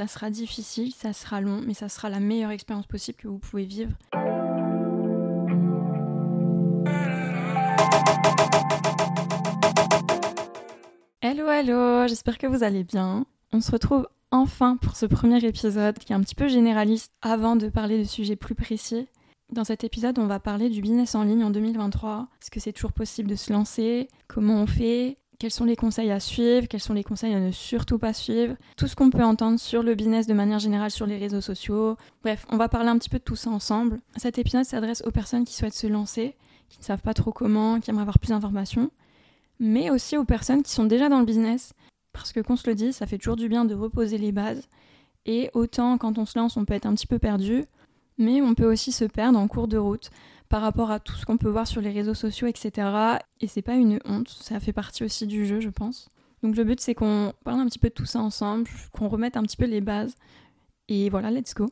Ça sera difficile, ça sera long, mais ça sera la meilleure expérience possible que vous pouvez vivre. Hello, hello, j'espère que vous allez bien. On se retrouve enfin pour ce premier épisode qui est un petit peu généraliste avant de parler de sujets plus précis. Dans cet épisode, on va parler du business en ligne en 2023. Est-ce que c'est toujours possible de se lancer Comment on fait Quels sont les conseils à suivre Quels sont les conseils à ne surtout pas suivre Tout ce qu'on peut entendre sur le business de manière générale sur les réseaux sociaux. Bref, on va parler un petit peu de tout ça ensemble. Cet épisode s'adresse aux personnes qui souhaitent se lancer, qui ne savent pas trop comment, qui aimeraient avoir plus d'informations, mais aussi aux personnes qui sont déjà dans le business. Parce que qu'on se le dit, ça fait toujours du bien de reposer les bases. Et autant quand on se lance, on peut être un petit peu perdu, mais on peut aussi se perdre en cours de route par rapport à tout ce qu'on peut voir sur les réseaux sociaux, etc. Et c'est pas une honte, ça fait partie aussi du jeu, je pense. Donc le but c'est qu'on parle un petit peu de tout ça ensemble, qu'on remette un petit peu les bases. Et voilà, let's go.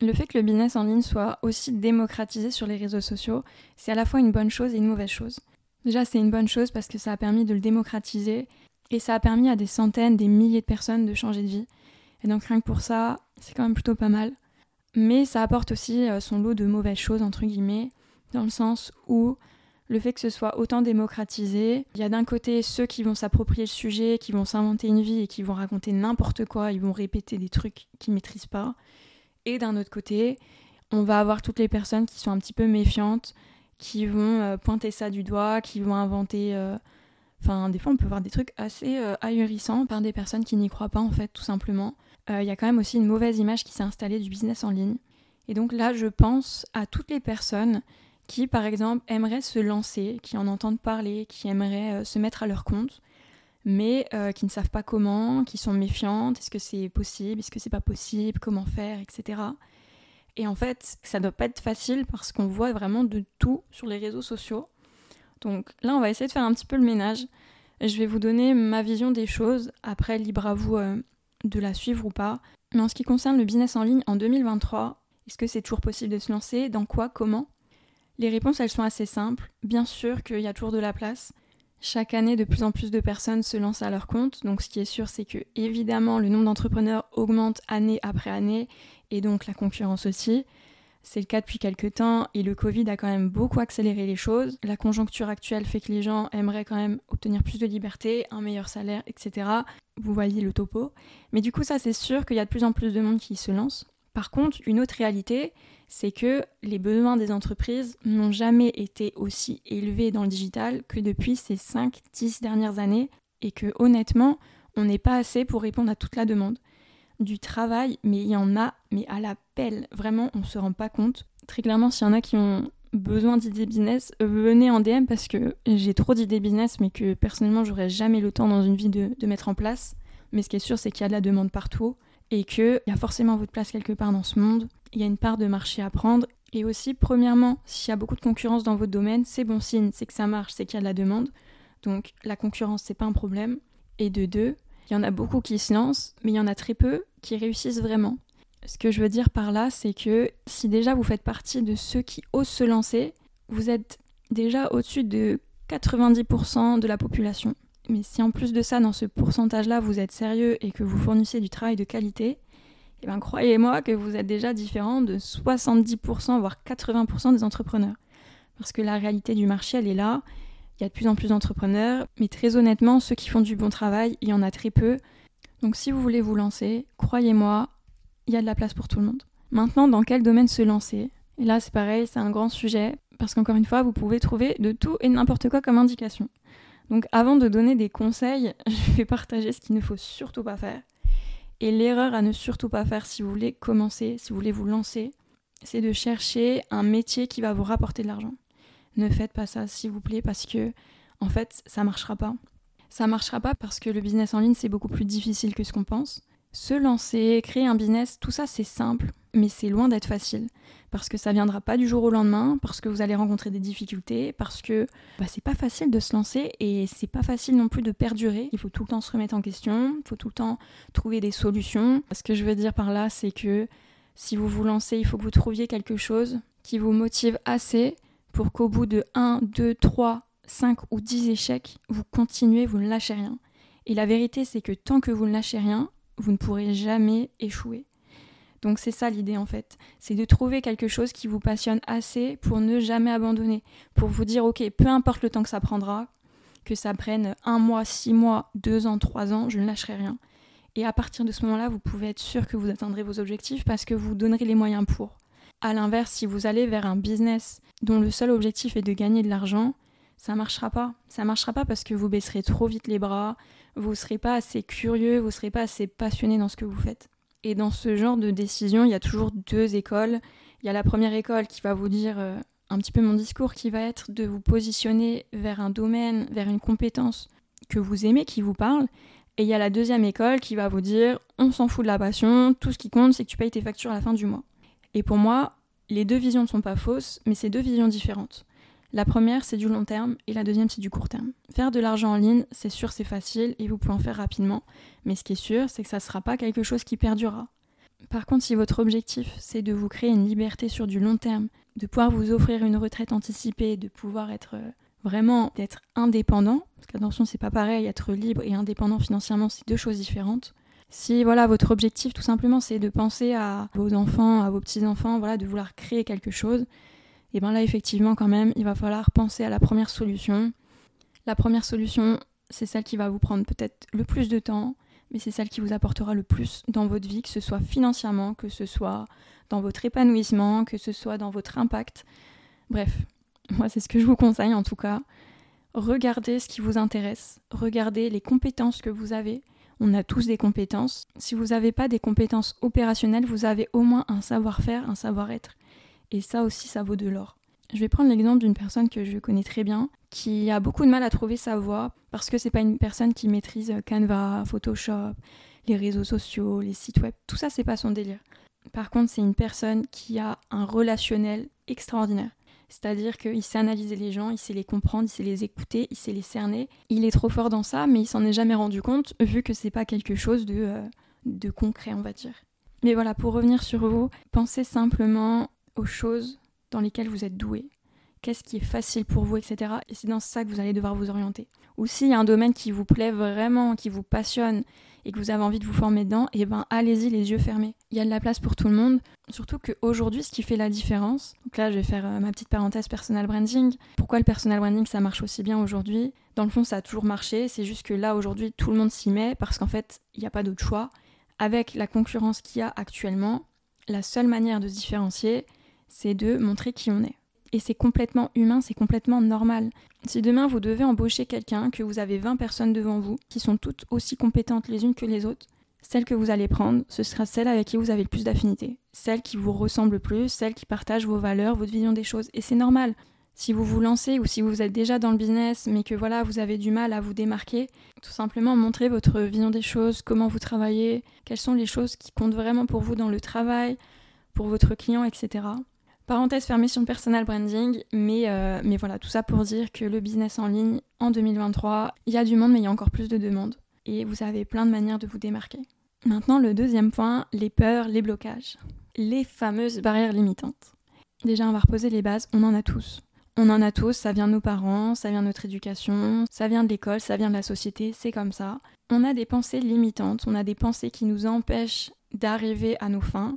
Le fait que le business en ligne soit aussi démocratisé sur les réseaux sociaux, c'est à la fois une bonne chose et une mauvaise chose. Déjà, c'est une bonne chose parce que ça a permis de le démocratiser et ça a permis à des centaines, des milliers de personnes de changer de vie. Et donc rien que pour ça, c'est quand même plutôt pas mal. Mais ça apporte aussi euh, son lot de mauvaises choses, entre guillemets, dans le sens où le fait que ce soit autant démocratisé, il y a d'un côté ceux qui vont s'approprier le sujet, qui vont s'inventer une vie et qui vont raconter n'importe quoi, ils vont répéter des trucs qu'ils maîtrisent pas. Et d'un autre côté, on va avoir toutes les personnes qui sont un petit peu méfiantes, qui vont euh, pointer ça du doigt, qui vont inventer. Euh, enfin, des fois, on peut voir des trucs assez ahurissants par des personnes qui n'y croient pas, en fait, tout simplement. Euh, il y a quand même aussi une mauvaise image qui s'est installée du business en ligne. Et donc là, je pense à toutes les personnes qui, par exemple, aimeraient se lancer, qui en entendent parler, qui aimeraient euh, se mettre à leur compte, mais euh, qui ne savent pas comment, qui sont méfiantes, est-ce que c'est possible, est-ce que c'est pas possible, comment faire, etc. Et en fait, ça doit pas être facile parce qu'on voit vraiment de tout sur les réseaux sociaux. Donc là, on va essayer de faire un petit peu le ménage. Je vais vous donner ma vision des choses. Après, libre à vous de la suivre ou pas. Mais en ce qui concerne le business en ligne en 2023, est-ce que c'est toujours possible de se lancer? Dans quoi? Comment? Les réponses, elles sont assez simples. Bien sûr qu'il y a toujours de la place. Chaque année, de plus en plus de personnes se lancent à leur compte. Donc, ce qui est sûr, c'est que évidemment, le nombre d'entrepreneurs augmente année après année, et donc la concurrence aussi. C'est le cas depuis quelques temps et le Covid a quand même beaucoup accéléré les choses. La conjoncture actuelle fait que les gens aimeraient quand même obtenir plus de liberté, un meilleur salaire, etc. Vous voyez le topo. Mais du coup, ça, c'est sûr qu'il y a de plus en plus de monde qui se lance. Par contre, une autre réalité, c'est que les besoins des entreprises n'ont jamais été aussi élevés dans le digital que depuis ces 5-10 dernières années et que honnêtement, on n'est pas assez pour répondre à toute la demande du travail, mais il y en a, mais à la pelle. Vraiment, on se rend pas compte. Très clairement, s'il y en a qui ont besoin d'idées business, venez en DM parce que j'ai trop d'idées business, mais que personnellement, j'aurais jamais le temps dans une vie de, mettre en place. Mais ce qui est sûr, c'est qu'il y a de la demande partout et qu'il y a forcément votre place quelque part dans ce monde. Il y a une part de marché à prendre. Et aussi, premièrement, s'il y a beaucoup de concurrence dans votre domaine, c'est bon signe, c'est que ça marche, c'est qu'il y a de la demande. Donc la concurrence, c'est pas un problème. Et de deux, il y en a beaucoup qui se lancent, mais il y en a très peu qui réussissent vraiment. Ce que je veux dire par là, c'est que si déjà vous faites partie de ceux qui osent se lancer, vous êtes déjà au-dessus de 90% de la population. Mais si en plus de ça, dans ce pourcentage-là, vous êtes sérieux et que vous fournissez du travail de qualité, eh bien croyez-moi que vous êtes déjà différent de 70% voire 80% des entrepreneurs. Parce que la réalité du marché, elle est là, il y a de plus en plus d'entrepreneurs, mais très honnêtement, ceux qui font du bon travail, il y en a très peu. Donc si vous voulez vous lancer, croyez-moi, il y a de la place pour tout le monde. Maintenant, dans quel domaine se lancer? Et là, c'est pareil, c'est un grand sujet, parce qu'encore une fois, vous pouvez trouver de tout et n'importe quoi comme indication. Donc avant de donner des conseils, je vais partager ce qu'il ne faut surtout pas faire. Et l'erreur à ne surtout pas faire si vous voulez commencer, si vous voulez vous lancer, c'est de chercher un métier qui va vous rapporter de l'argent ne faites pas ça s'il vous plaît parce que en fait ça marchera pas. Ça marchera pas parce que le business en ligne c'est beaucoup plus difficile que ce qu'on pense. Se lancer, créer un business, tout ça c'est simple, mais c'est loin d'être facile parce que ça viendra pas du jour au lendemain, parce que vous allez rencontrer des difficultés, parce que bah, c'est pas facile de se lancer et c'est pas facile non plus de perdurer. Il faut tout le temps se remettre en question, il faut tout le temps trouver des solutions. Ce que je veux dire par là, c'est que si vous vous lancez, il faut que vous trouviez quelque chose qui vous motive assez pour qu'au bout de 1, 2, 3, 5 ou 10 échecs, vous continuez, vous ne lâchez rien. Et la vérité, c'est que tant que vous ne lâchez rien, vous ne pourrez jamais échouer. Donc c'est ça l'idée en fait, c'est de trouver quelque chose qui vous passionne assez pour ne jamais abandonner, pour vous dire ok, peu importe le temps que ça prendra, que ça prenne un mois, six mois, deux ans, trois ans, je ne lâcherai rien. Et à partir de ce moment-là, vous pouvez être sûr que vous atteindrez vos objectifs parce que vous donnerez les moyens pour. A l'inverse, si vous allez vers un business dont le seul objectif est de gagner de l'argent, ça marchera pas. Ça marchera pas parce que vous baisserez trop vite les bras, vous serez pas assez curieux, vous serez pas assez passionné dans ce que vous faites. Et dans ce genre de décision, il y a toujours deux écoles. Il y a la première école qui va vous dire euh, un petit peu mon discours, qui va être de vous positionner vers un domaine, vers une compétence que vous aimez, qui vous parle. Et il y a la deuxième école qui va vous dire on s'en fout de la passion, tout ce qui compte c'est que tu payes tes factures à la fin du mois. Et pour moi, les deux visions ne sont pas fausses, mais c'est deux visions différentes. La première, c'est du long terme et la deuxième, c'est du court terme. Faire de l'argent en ligne, c'est sûr, c'est facile et vous pouvez en faire rapidement. Mais ce qui est sûr, c'est que ça ne sera pas quelque chose qui perdurera. Par contre, si votre objectif, c'est de vous créer une liberté sur du long terme, de pouvoir vous offrir une retraite anticipée, de pouvoir être euh, vraiment d'être indépendant, parce qu'attention, c'est pas pareil, être libre et indépendant financièrement, c'est deux choses différentes. Si voilà votre objectif tout simplement c'est de penser à vos enfants, à vos petits-enfants, voilà de vouloir créer quelque chose, et bien là effectivement quand même il va falloir penser à la première solution. La première solution c'est celle qui va vous prendre peut-être le plus de temps, mais c'est celle qui vous apportera le plus dans votre vie, que ce soit financièrement, que ce soit dans votre épanouissement, que ce soit dans votre impact. Bref, moi c'est ce que je vous conseille en tout cas. Regardez ce qui vous intéresse, regardez les compétences que vous avez. On a tous des compétences. Si vous n'avez pas des compétences opérationnelles, vous avez au moins un savoir-faire, un savoir-être. Et ça aussi, ça vaut de l'or. Je vais prendre l'exemple d'une personne que je connais très bien, qui a beaucoup de mal à trouver sa voie parce que c'est pas une personne qui maîtrise Canva, Photoshop, les réseaux sociaux, les sites web. Tout ça, c'est pas son délire. Par contre, c'est une personne qui a un relationnel extraordinaire. C'est-à-dire qu'il sait analyser les gens, il sait les comprendre, il sait les écouter, il sait les cerner. Il est trop fort dans ça, mais il s'en est jamais rendu compte, vu que c'est pas quelque chose de, euh, de concret, on va dire. Mais voilà, pour revenir sur vous, pensez simplement aux choses dans lesquelles vous êtes doué, qu'est-ce qui est facile pour vous, etc. Et c'est dans ça que vous allez devoir vous orienter. Ou s'il y a un domaine qui vous plaît vraiment, qui vous passionne et que vous avez envie de vous former dedans, et eh ben allez-y les yeux fermés. Il y a de la place pour tout le monde. Surtout qu'aujourd'hui, ce qui fait la différence, donc là je vais faire euh, ma petite parenthèse personal branding. Pourquoi le personal branding ça marche aussi bien aujourd'hui? Dans le fond, ça a toujours marché. C'est juste que là aujourd'hui, tout le monde s'y met parce qu'en fait, il n'y a pas d'autre choix. Avec la concurrence qu'il y a actuellement, la seule manière de se différencier, c'est de montrer qui on est. Et c'est complètement humain, c'est complètement normal. Si demain vous devez embaucher quelqu'un, que vous avez 20 personnes devant vous, qui sont toutes aussi compétentes les unes que les autres, celle que vous allez prendre, ce sera celle avec qui vous avez le plus d'affinité, celle qui vous ressemble le plus, celle qui partage vos valeurs, votre vision des choses. Et c'est normal. Si vous vous lancez ou si vous êtes déjà dans le business, mais que voilà, vous avez du mal à vous démarquer, tout simplement montrez votre vision des choses, comment vous travaillez, quelles sont les choses qui comptent vraiment pour vous dans le travail, pour votre client, etc. Parenthèse fermée sur le personal branding, mais, euh, mais voilà, tout ça pour dire que le business en ligne, en 2023, il y a du monde, mais il y a encore plus de demandes. Et vous avez plein de manières de vous démarquer. Maintenant, le deuxième point, les peurs, les blocages. Les fameuses barrières limitantes. Déjà, on va reposer les bases, on en a tous. On en a tous, ça vient de nos parents, ça vient de notre éducation, ça vient de l'école, ça vient de la société, c'est comme ça. On a des pensées limitantes, on a des pensées qui nous empêchent d'arriver à nos fins,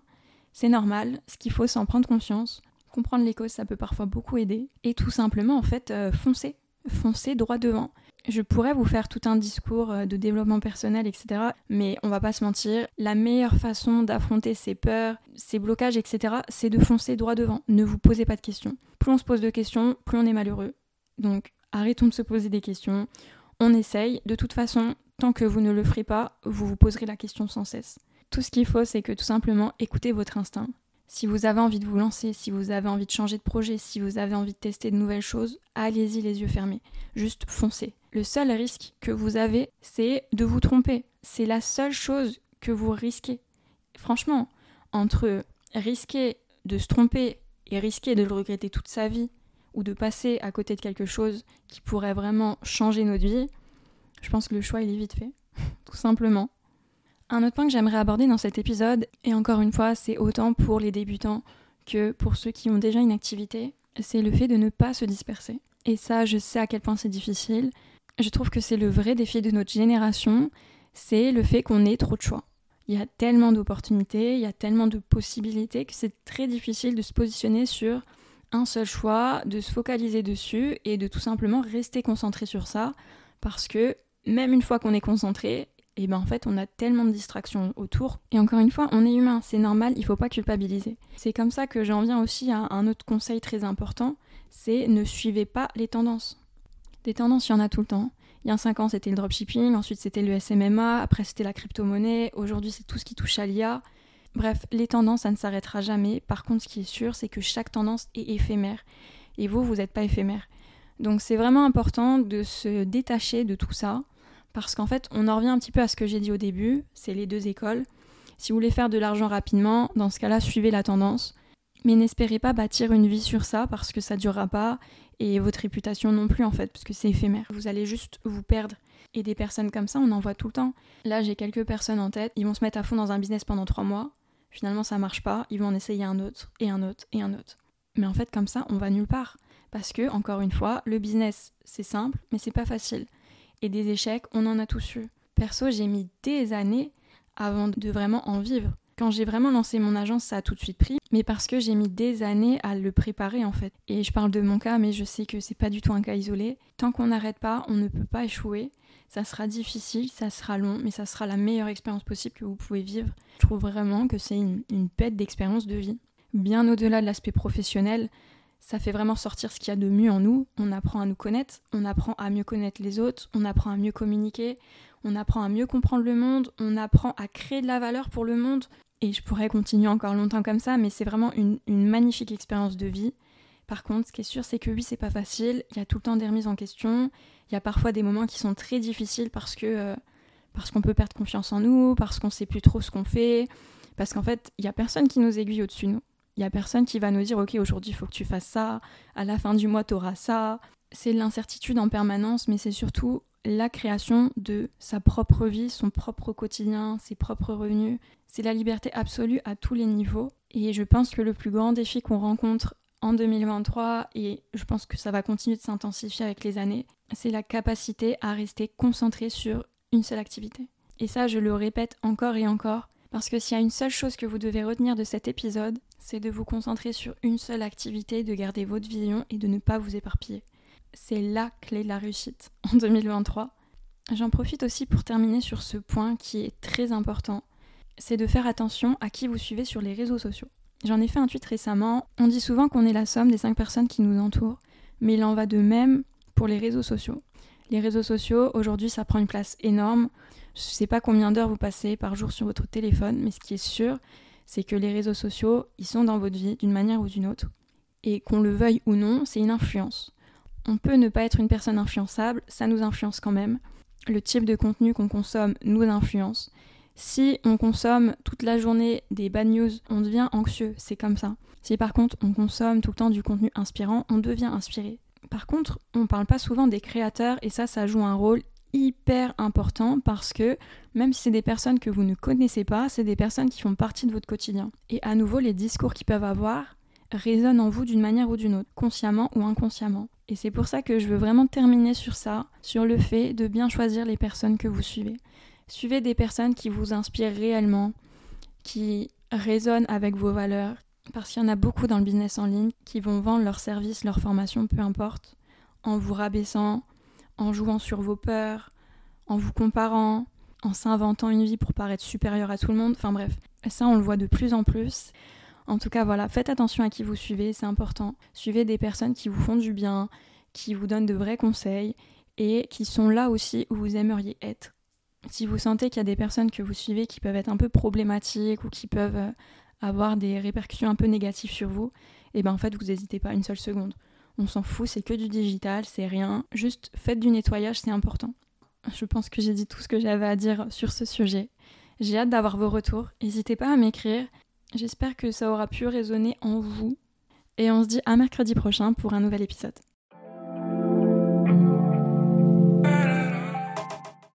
c'est normal, ce qu'il faut, c'est en prendre conscience. Comprendre les causes, ça peut parfois beaucoup aider. Et tout simplement, en fait, euh, foncer. Foncer droit devant. Je pourrais vous faire tout un discours euh, de développement personnel, etc. Mais on va pas se mentir, la meilleure façon d'affronter ses peurs, ses blocages, etc., c'est de foncer droit devant. Ne vous posez pas de questions. Plus on se pose de questions, plus on est malheureux. Donc arrêtons de se poser des questions. On essaye. De toute façon, tant que vous ne le ferez pas, vous vous poserez la question sans cesse. Tout ce qu'il faut, c'est que tout simplement écoutez votre instinct. Si vous avez envie de vous lancer, si vous avez envie de changer de projet, si vous avez envie de tester de nouvelles choses, allez-y les yeux fermés. Juste foncez. Le seul risque que vous avez, c'est de vous tromper. C'est la seule chose que vous risquez. Franchement, entre risquer de se tromper et risquer de le regretter toute sa vie, ou de passer à côté de quelque chose qui pourrait vraiment changer notre vie, je pense que le choix il est vite fait. Tout simplement. Un autre point que j'aimerais aborder dans cet épisode, et encore une fois, c'est autant pour les débutants que pour ceux qui ont déjà une activité, c'est le fait de ne pas se disperser. Et ça, je sais à quel point c'est difficile. Je trouve que c'est le vrai défi de notre génération, c'est le fait qu'on ait trop de choix. Il y a tellement d'opportunités, il y a tellement de possibilités que c'est très difficile de se positionner sur un seul choix, de se focaliser dessus et de tout simplement rester concentré sur ça parce que même une fois qu'on est concentré, et ben en fait on a tellement de distractions autour. Et encore une fois, on est humain, c'est normal, il faut pas culpabiliser. C'est comme ça que j'en viens aussi à un autre conseil très important, c'est ne suivez pas les tendances. Des tendances, il y en a tout le temps. Il y a 5 ans, c'était le dropshipping, ensuite c'était le SMMA, après c'était la crypto-monnaie, aujourd'hui c'est tout ce qui touche à l'IA. Bref, les tendances, ça ne s'arrêtera jamais. Par contre, ce qui est sûr, c'est que chaque tendance est éphémère. Et vous, vous n'êtes pas éphémère. Donc c'est vraiment important de se détacher de tout ça parce qu'en fait, on en revient un petit peu à ce que j'ai dit au début, c'est les deux écoles. Si vous voulez faire de l'argent rapidement, dans ce cas-là, suivez la tendance. Mais n'espérez pas bâtir une vie sur ça parce que ça durera pas et votre réputation non plus en fait parce que c'est éphémère. Vous allez juste vous perdre. Et des personnes comme ça, on en voit tout le temps. Là, j'ai quelques personnes en tête, ils vont se mettre à fond dans un business pendant trois mois. Finalement, ça marche pas, ils vont en essayer un autre et un autre et un autre. Mais en fait, comme ça, on va nulle part. Parce que, encore une fois, le business, c'est simple, mais c'est pas facile et des échecs, on en a tous eu. Perso, j'ai mis des années avant de vraiment en vivre. Quand j'ai vraiment lancé mon agence, ça a tout de suite pris, mais parce que j'ai mis des années à le préparer en fait. Et je parle de mon cas, mais je sais que c'est pas du tout un cas isolé. Tant qu'on n'arrête pas, on ne peut pas échouer. Ça sera difficile, ça sera long, mais ça sera la meilleure expérience possible que vous pouvez vivre. Je trouve vraiment que c'est une, une bête d'expérience de vie. Bien au-delà de l'aspect professionnel, ça fait vraiment sortir ce qu'il y a de mieux en nous. On apprend à nous connaître, on apprend à mieux connaître les autres, on apprend à mieux communiquer, on apprend à mieux comprendre le monde, on apprend à créer de la valeur pour le monde. Et je pourrais continuer encore longtemps comme ça, mais c'est vraiment une, magnifique expérience de vie. Par contre, ce qui est sûr, c'est que oui, c'est pas facile. Il y a tout le temps des remises en question. Il y a parfois des moments qui sont très difficiles parce que euh, parce qu'on peut perdre confiance en nous, parce qu'on sait plus trop ce qu'on fait, parce qu'en fait, il y a personne qui nous aiguille au-dessus de nous. Il n'y a personne qui va nous dire, ok, aujourd'hui, il faut que tu fasses ça, à la fin du mois, tu auras ça. C'est l'incertitude en permanence, mais c'est surtout la création de sa propre vie, son propre quotidien, ses propres revenus. C'est la liberté absolue à tous les niveaux. Et je pense que le plus grand défi qu'on rencontre en 2023, et je pense que ça va continuer de s'intensifier avec les années, c'est la capacité à rester concentré sur une seule activité. Et ça, je le répète encore et encore, parce que s'il y a une seule chose que vous devez retenir de cet épisode, c'est de vous concentrer sur une seule activité, de garder votre vision et de ne pas vous éparpiller. C'est la clé de la réussite en 2023. J'en profite aussi pour terminer sur ce point qui est très important, c'est de faire attention à qui vous suivez sur les réseaux sociaux. J'en ai fait un tweet récemment, on dit souvent qu'on est la somme des 5 personnes qui nous entourent, mais il en va de même pour les réseaux sociaux. Les réseaux sociaux, aujourd'hui, ça prend une place énorme. Je ne sais pas combien d'heures vous passez par jour sur votre téléphone, mais ce qui est sûr, c'est que les réseaux sociaux, ils sont dans votre vie d'une manière ou d'une autre. Et qu'on le veuille ou non, c'est une influence. On peut ne pas être une personne influençable, ça nous influence quand même. Le type de contenu qu'on consomme nous influence. Si on consomme toute la journée des bad news, on devient anxieux, c'est comme ça. Si par contre on consomme tout le temps du contenu inspirant, on devient inspiré. Par contre, on parle pas souvent des créateurs et ça, ça joue un rôle hyper important parce que même si c'est des personnes que vous ne connaissez pas, c'est des personnes qui font partie de votre quotidien. Et à nouveau, les discours qu'ils peuvent avoir résonnent en vous d'une manière ou d'une autre, consciemment ou inconsciemment. Et c'est pour ça que je veux vraiment terminer sur ça, sur le fait de bien choisir les personnes que vous suivez. Suivez des personnes qui vous inspirent réellement, qui résonnent avec vos valeurs, parce qu'il y en a beaucoup dans le business en ligne qui vont vendre leurs services, leurs formations, peu importe, en vous rabaissant, en jouant sur vos peurs, en vous comparant, en s'inventant une vie pour paraître supérieur à tout le monde. Enfin bref, ça on le voit de plus en plus. En tout cas, voilà, faites attention à qui vous suivez, c'est important. Suivez des personnes qui vous font du bien, qui vous donnent de vrais conseils et qui sont là aussi où vous aimeriez être. Si vous sentez qu'il y a des personnes que vous suivez qui peuvent être un peu problématiques ou qui peuvent euh, avoir des répercussions un peu négatives sur vous, et eh ben en fait vous n'hésitez pas une seule seconde on s'en fout, c'est que du digital, c'est rien. Juste faites du nettoyage, c'est important. Je pense que j'ai dit tout ce que j'avais à dire sur ce sujet. J'ai hâte d'avoir vos retours. N'hésitez pas à m'écrire. J'espère que ça aura pu résonner en vous. Et on se dit à mercredi prochain pour un nouvel épisode.